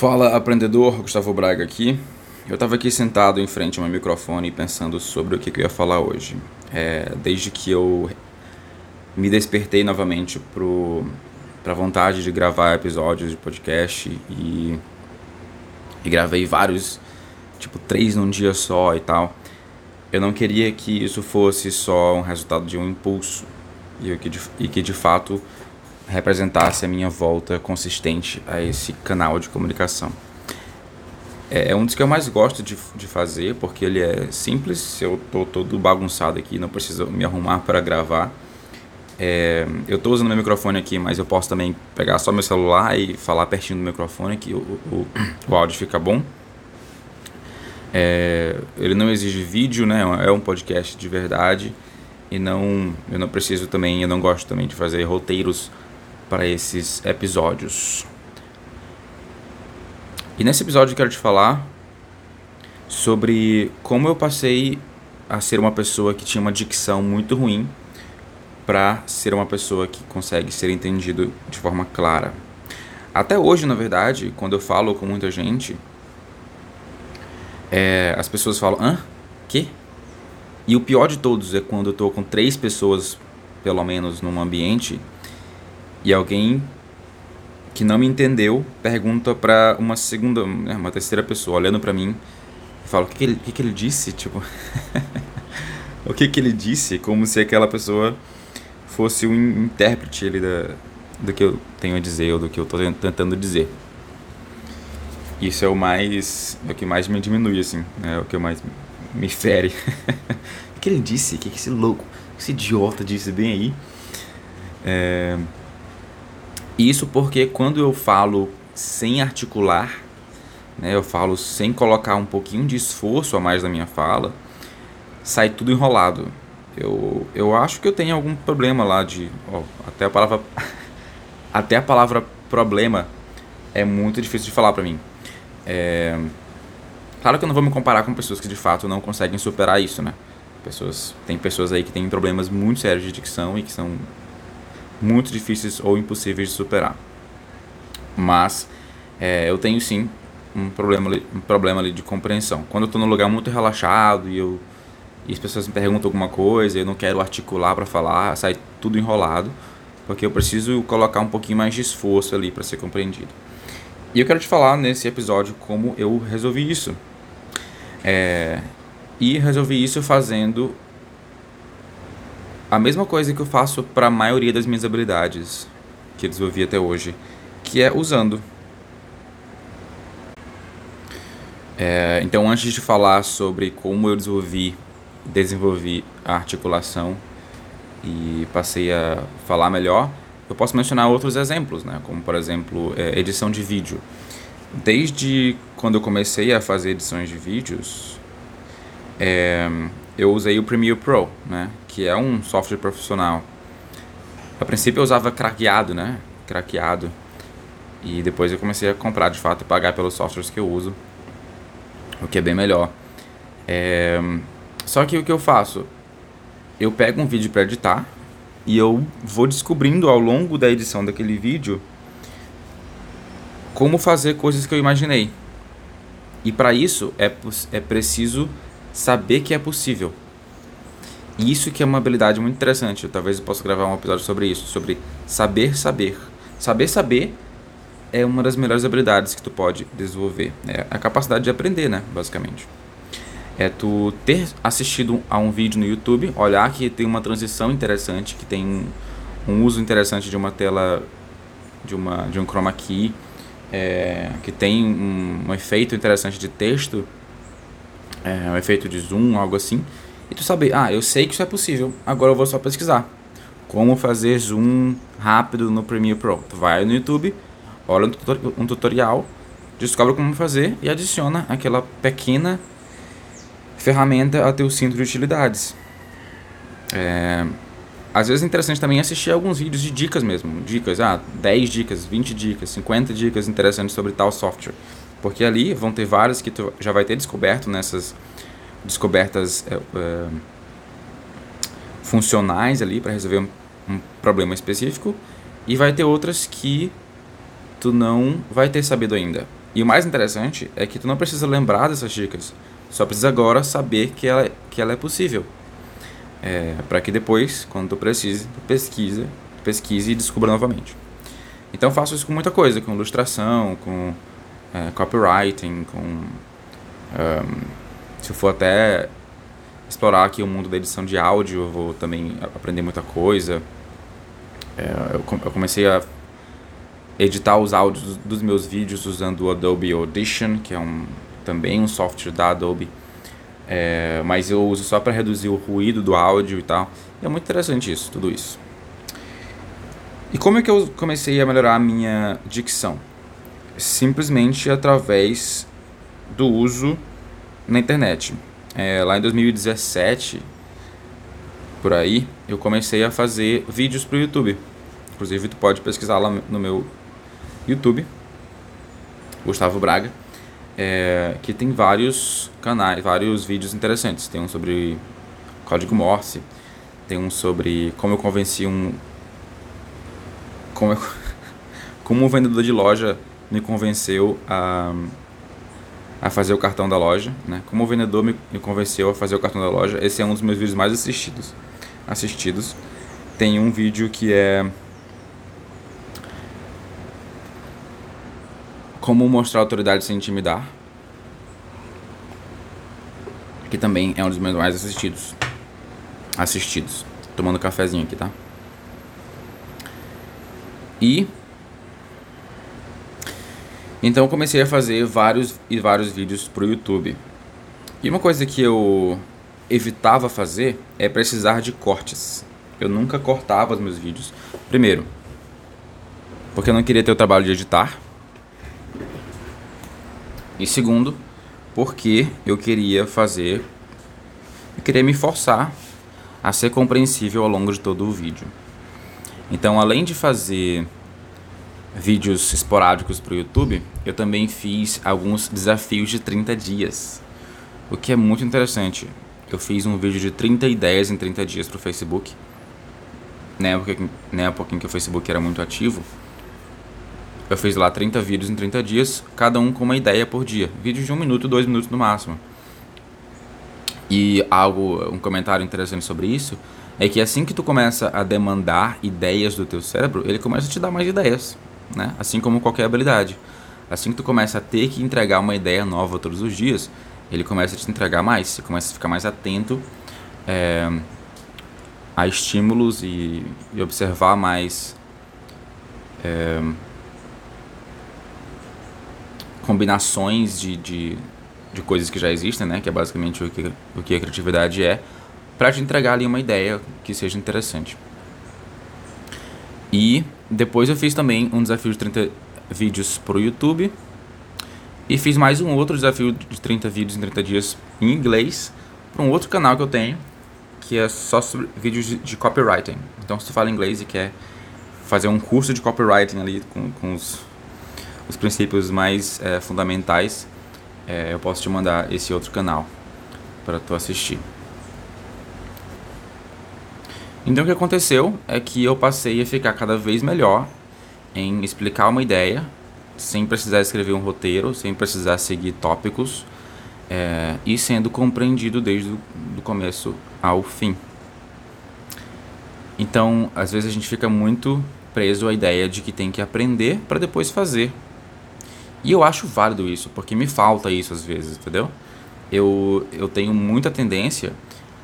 Fala aprendedor, Gustavo Braga aqui. Eu estava aqui sentado em frente ao meu microfone pensando sobre o que, que eu ia falar hoje. É, desde que eu me despertei novamente para a vontade de gravar episódios de podcast e, e gravei vários, tipo três num dia só e tal. Eu não queria que isso fosse só um resultado de um impulso e que de, e que de fato representasse a minha volta consistente a esse canal de comunicação. É, é um dos que eu mais gosto de, de fazer, porque ele é simples, eu tô todo bagunçado aqui, não preciso me arrumar para gravar. É, eu estou usando meu microfone aqui, mas eu posso também pegar só meu celular e falar pertinho do microfone que o, o, o áudio fica bom. É, ele não exige vídeo, né? É um podcast de verdade e não eu não preciso também, eu não gosto também de fazer roteiros para esses episódios. E nesse episódio eu quero te falar sobre como eu passei a ser uma pessoa que tinha uma dicção muito ruim para ser uma pessoa que consegue ser entendido de forma clara. Até hoje, na verdade, quando eu falo com muita gente, é, as pessoas falam: hã? Que? E o pior de todos é quando eu estou com três pessoas, pelo menos, num ambiente e alguém que não me entendeu pergunta para uma segunda, né, uma terceira pessoa olhando para mim e fala o que, que, ele, que, que ele disse, tipo, o que, que ele disse, como se aquela pessoa fosse um intérprete ali da, do que eu tenho a dizer ou do que eu estou tentando dizer. Isso é o mais, é o que mais me diminui assim, é o que mais me fere. o que ele disse? O que, que esse louco, esse idiota disse bem aí? É, isso porque quando eu falo sem articular, né, eu falo sem colocar um pouquinho de esforço a mais na minha fala, sai tudo enrolado. Eu, eu acho que eu tenho algum problema lá de. Ó, até a palavra. até a palavra problema é muito difícil de falar pra mim. É, claro que eu não vou me comparar com pessoas que de fato não conseguem superar isso, né? Pessoas, tem pessoas aí que têm problemas muito sérios de dicção e que são muito difíceis ou impossíveis de superar. Mas é, eu tenho sim um problema, um problema ali de compreensão. Quando eu estou num lugar muito relaxado e, eu, e as pessoas me perguntam alguma coisa, eu não quero articular para falar, sai tudo enrolado, porque eu preciso colocar um pouquinho mais de esforço ali para ser compreendido. E eu quero te falar nesse episódio como eu resolvi isso. É, e resolvi isso fazendo a mesma coisa que eu faço para a maioria das minhas habilidades que eu desenvolvi até hoje, que é usando. É, então, antes de falar sobre como eu desenvolvi, desenvolvi a articulação e passei a falar melhor, eu posso mencionar outros exemplos, né? como por exemplo é, edição de vídeo. Desde quando eu comecei a fazer edições de vídeos, é, eu usei o Premiere Pro, né? Que é um software profissional. A princípio eu usava craqueado, né? Craqueado. E depois eu comecei a comprar de fato e pagar pelos softwares que eu uso, o que é bem melhor. É... Só que o que eu faço? Eu pego um vídeo para editar e eu vou descobrindo ao longo da edição daquele vídeo como fazer coisas que eu imaginei. E para isso é, é preciso saber que é possível. Isso que é uma habilidade muito interessante. Talvez eu possa gravar um episódio sobre isso, sobre saber saber. Saber saber é uma das melhores habilidades que tu pode desenvolver. É a capacidade de aprender, né, basicamente. É tu ter assistido a um vídeo no YouTube, olhar que tem uma transição interessante, que tem um, um uso interessante de uma tela de uma de um chroma key, é, que tem um, um, efeito interessante de texto, é, um efeito de zoom, algo assim e tu saber, ah, eu sei que isso é possível, agora eu vou só pesquisar. Como fazer zoom rápido no Premiere Pro. Tu vai no YouTube, olha um, tutorial, descobre como fazer e adiciona aquela pequena ferramenta a teu cinto de utilidades. É, às vezes é interessante também assistir alguns vídeos de dicas mesmo. Dicas, ah, 10 dicas, 20 dicas, 50 dicas interessantes sobre tal software. Porque ali vão ter várias que tu já vai ter descoberto nessas descobertas é, é, funcionais ali para resolver um, um, problema específico e vai ter outras que tu não vai ter sabido ainda. E o mais interessante é que tu não precisa lembrar dessas dicas, só precisa agora saber que ela, que ela é possível. É, para que depois, quando tu precise, tu pesquise e descubra novamente. Então faço isso com muita coisa, com ilustração, com é, copywriting, com um, se for até explorar aqui o mundo da edição de áudio, eu vou também aprender muita coisa. É, eu, eu comecei a editar os áudios dos meus vídeos usando o Adobe Audition, que é um, também um software da Adobe. É, mas eu uso só para reduzir o ruído do áudio e tal. E é muito interessante isso, tudo isso. E como é que eu comecei a melhorar a minha dicção? Simplesmente através do uso na internet. É, lá em 2017, por aí, eu comecei a fazer vídeos para o YouTube. Inclusive, tu pode pesquisar lá no meu YouTube, Gustavo Braga, é, que tem vários canais, vários vídeos interessantes. Tem um sobre código Morse, tem um sobre como eu convenci um. Como, eu, como um vendedor de loja me convenceu a, a fazer o cartão da loja, né? Como o vendedor me, convenceu a fazer o cartão da loja. Esse é um dos meus vídeos mais assistidos. Assistidos. Tem um vídeo que é Como mostrar autoridade sem intimidar. Que também é um dos meus mais assistidos. Assistidos. Tomando cafezinho aqui, tá? E então comecei a fazer vários e vários vídeos pro YouTube. E uma coisa que eu evitava fazer é precisar de cortes. Eu nunca cortava os meus vídeos. Primeiro, porque eu não queria ter o trabalho de editar. E segundo, porque eu queria fazer. Eu queria me forçar a ser compreensível ao longo de todo o vídeo. Então, além de fazer vídeos esporádicos para o YouTube, eu também fiz alguns desafios de 30 dias, o que é muito interessante. Eu fiz um vídeo de 30 ideias em 30 dias para o Facebook, na época, na época em que o Facebook era muito ativo. Eu fiz lá 30 vídeos em 30 dias, cada um com uma ideia por dia. Vídeos de um minuto, dois minutos no máximo. E algo, um comentário interessante sobre isso é que assim que tu começa a demandar ideias do teu cérebro, ele começa a te dar mais ideias, né? Assim como qualquer habilidade. Assim que tu começa a ter que entregar uma ideia nova todos os dias, ele começa a te entregar mais. Você começa a ficar mais atento é, a estímulos e, e observar mais é, combinações de, de, de, coisas que já existem, né? Que é basicamente o que, o que a criatividade é, para te entregar ali uma ideia que seja interessante. E depois eu fiz também um desafio de 30 vídeos para o YouTube. E fiz mais um outro desafio de 30 vídeos em 30 dias em inglês para um outro canal que eu tenho, que é só sobre vídeos de, de copywriting. Então, se tu fala inglês e quer fazer um curso de copywriting ali com, com os os princípios mais é, fundamentais, é, eu posso te mandar esse outro canal para tu assistir. Então o que aconteceu é que eu passei a ficar cada vez melhor em explicar uma ideia sem precisar escrever um roteiro, sem precisar seguir tópicos é, e sendo compreendido desde o começo ao fim. Então, às vezes a gente fica muito preso à ideia de que tem que aprender para depois fazer e eu acho válido isso, porque me falta isso às vezes, entendeu? Eu, eu tenho muita tendência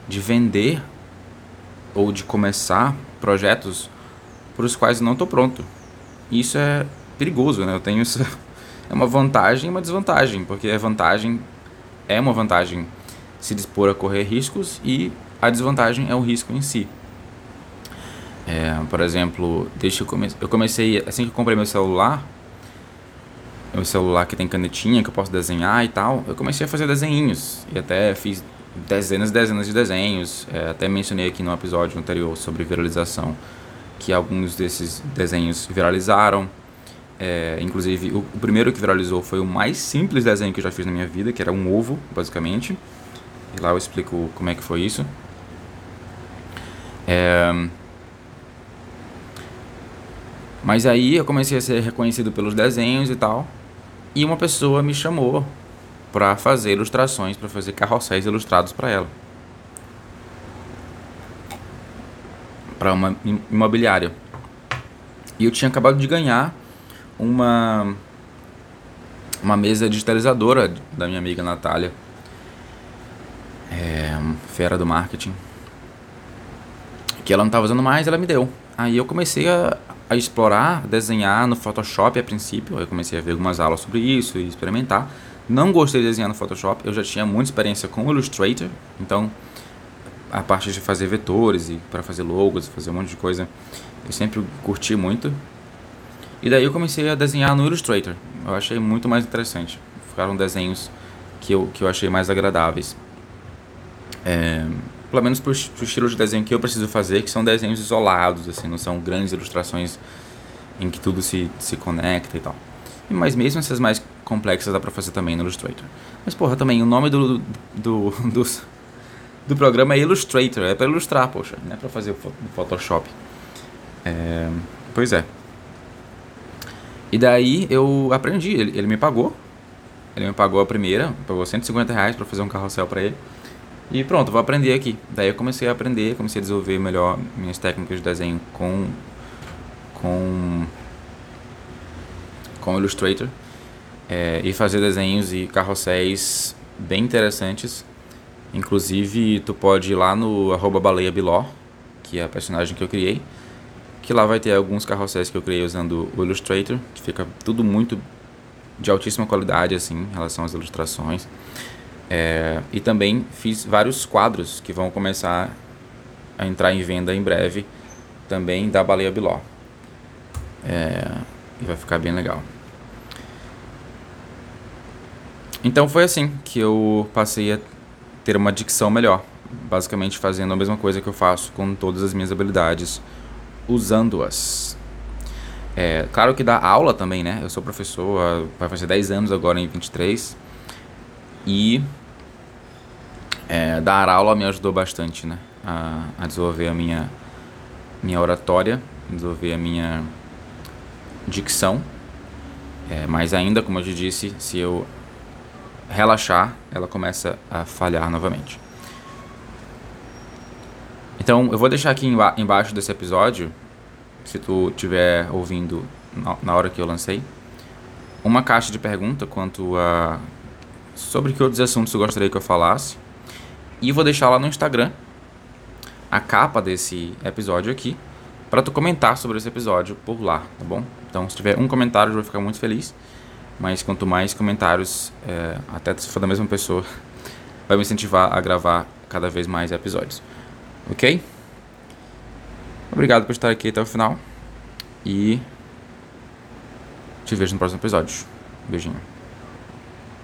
de vender ou de começar projetos para os quais não estou pronto. Isso é perigoso, né? Eu tenho isso. É uma vantagem e uma desvantagem, porque a vantagem é uma vantagem se dispor a correr riscos e a desvantagem é o risco em si. É, por exemplo, que eu, comecei, eu comecei, assim que eu comprei meu celular, meu celular que tem canetinha que eu posso desenhar e tal, eu comecei a fazer desenhinhos e até fiz dezenas e dezenas de desenhos. É, até mencionei aqui no episódio anterior sobre viralização que alguns desses desenhos viralizaram. É, inclusive, o, o, primeiro que viralizou foi o mais simples desenho que eu já fiz na minha vida, que era um ovo, basicamente. E lá eu explico como é que foi isso. É, mas aí eu comecei a ser reconhecido pelos desenhos e tal. E uma pessoa me chamou para fazer ilustrações, para fazer carrosséis ilustrados para ela. Para uma imobiliária. E eu tinha acabado de ganhar uma uma mesa digitalizadora da minha amiga Natália. É, fera do marketing. Que ela não estava usando mais, ela me deu. Aí eu comecei a, a explorar, desenhar no Photoshop a princípio. Eu comecei a ver algumas aulas sobre isso e experimentar. Não gostei de desenhar no Photoshop, eu já tinha muita experiência com o Illustrator, então a parte de fazer vetores e para fazer logos, fazer um monte de coisa, eu sempre curti muito. E daí eu comecei a desenhar no Illustrator. Eu achei muito mais interessante. Ficaram desenhos que eu, que eu achei mais agradáveis. É, pelo menos pro, pro estilo de desenho que eu preciso fazer, que são desenhos isolados, assim, não são grandes ilustrações em que tudo se, se conecta e tal. Mas mesmo essas mais complexas dá pra fazer também no Illustrator. Mas porra, também o nome do, do, do, do programa é Illustrator, é pra ilustrar, poxa, não é pra fazer o Photoshop. É, pois é. E daí eu aprendi, ele, ele me pagou. Ele me pagou a primeira, pagou 150 reais pra fazer um carrossel pra ele. E pronto, vou aprender aqui. Daí eu comecei a aprender, comecei a desenvolver melhor minhas técnicas de desenho com com com Illustrator é, e fazer desenhos e carrosséis bem interessantes. Inclusive, tu pode ir lá no arroba que é a personagem que eu criei, que lá vai ter alguns carrosséis que eu criei usando o Illustrator, que fica tudo muito de altíssima qualidade assim, em relação às ilustrações. É, e também fiz vários quadros que vão começar a entrar em venda em breve, também da Baleia Biló. É, e vai ficar bem legal. Então foi assim que eu passei a ter uma dicção melhor, basicamente fazendo a mesma coisa que eu faço com todas as minhas habilidades, usando-as. É, claro que dá aula também, né? Eu sou professor, vai fazer 10 anos agora em 23. E é, dar aula me ajudou bastante, né? A, a desenvolver a minha, minha oratória, desenvolver a minha dicção. É, mas ainda, como eu te disse, se eu relaxar, ela começa a falhar novamente. Então, eu vou deixar aqui embaixo desse episódio, se tu estiver ouvindo na hora que eu lancei, uma caixa de pergunta quanto a sobre que outros assuntos eu gostaria que eu falasse. E vou deixar lá no Instagram a capa desse episódio aqui para tu comentar sobre esse episódio por lá, tá bom? Então, se tiver um comentário, eu vou ficar muito feliz. Mas quanto mais comentários, é, até se for da mesma pessoa, vai me incentivar a gravar cada vez mais episódios. Ok? Obrigado por estar aqui até o final. E te vejo no próximo episódio. Beijinho.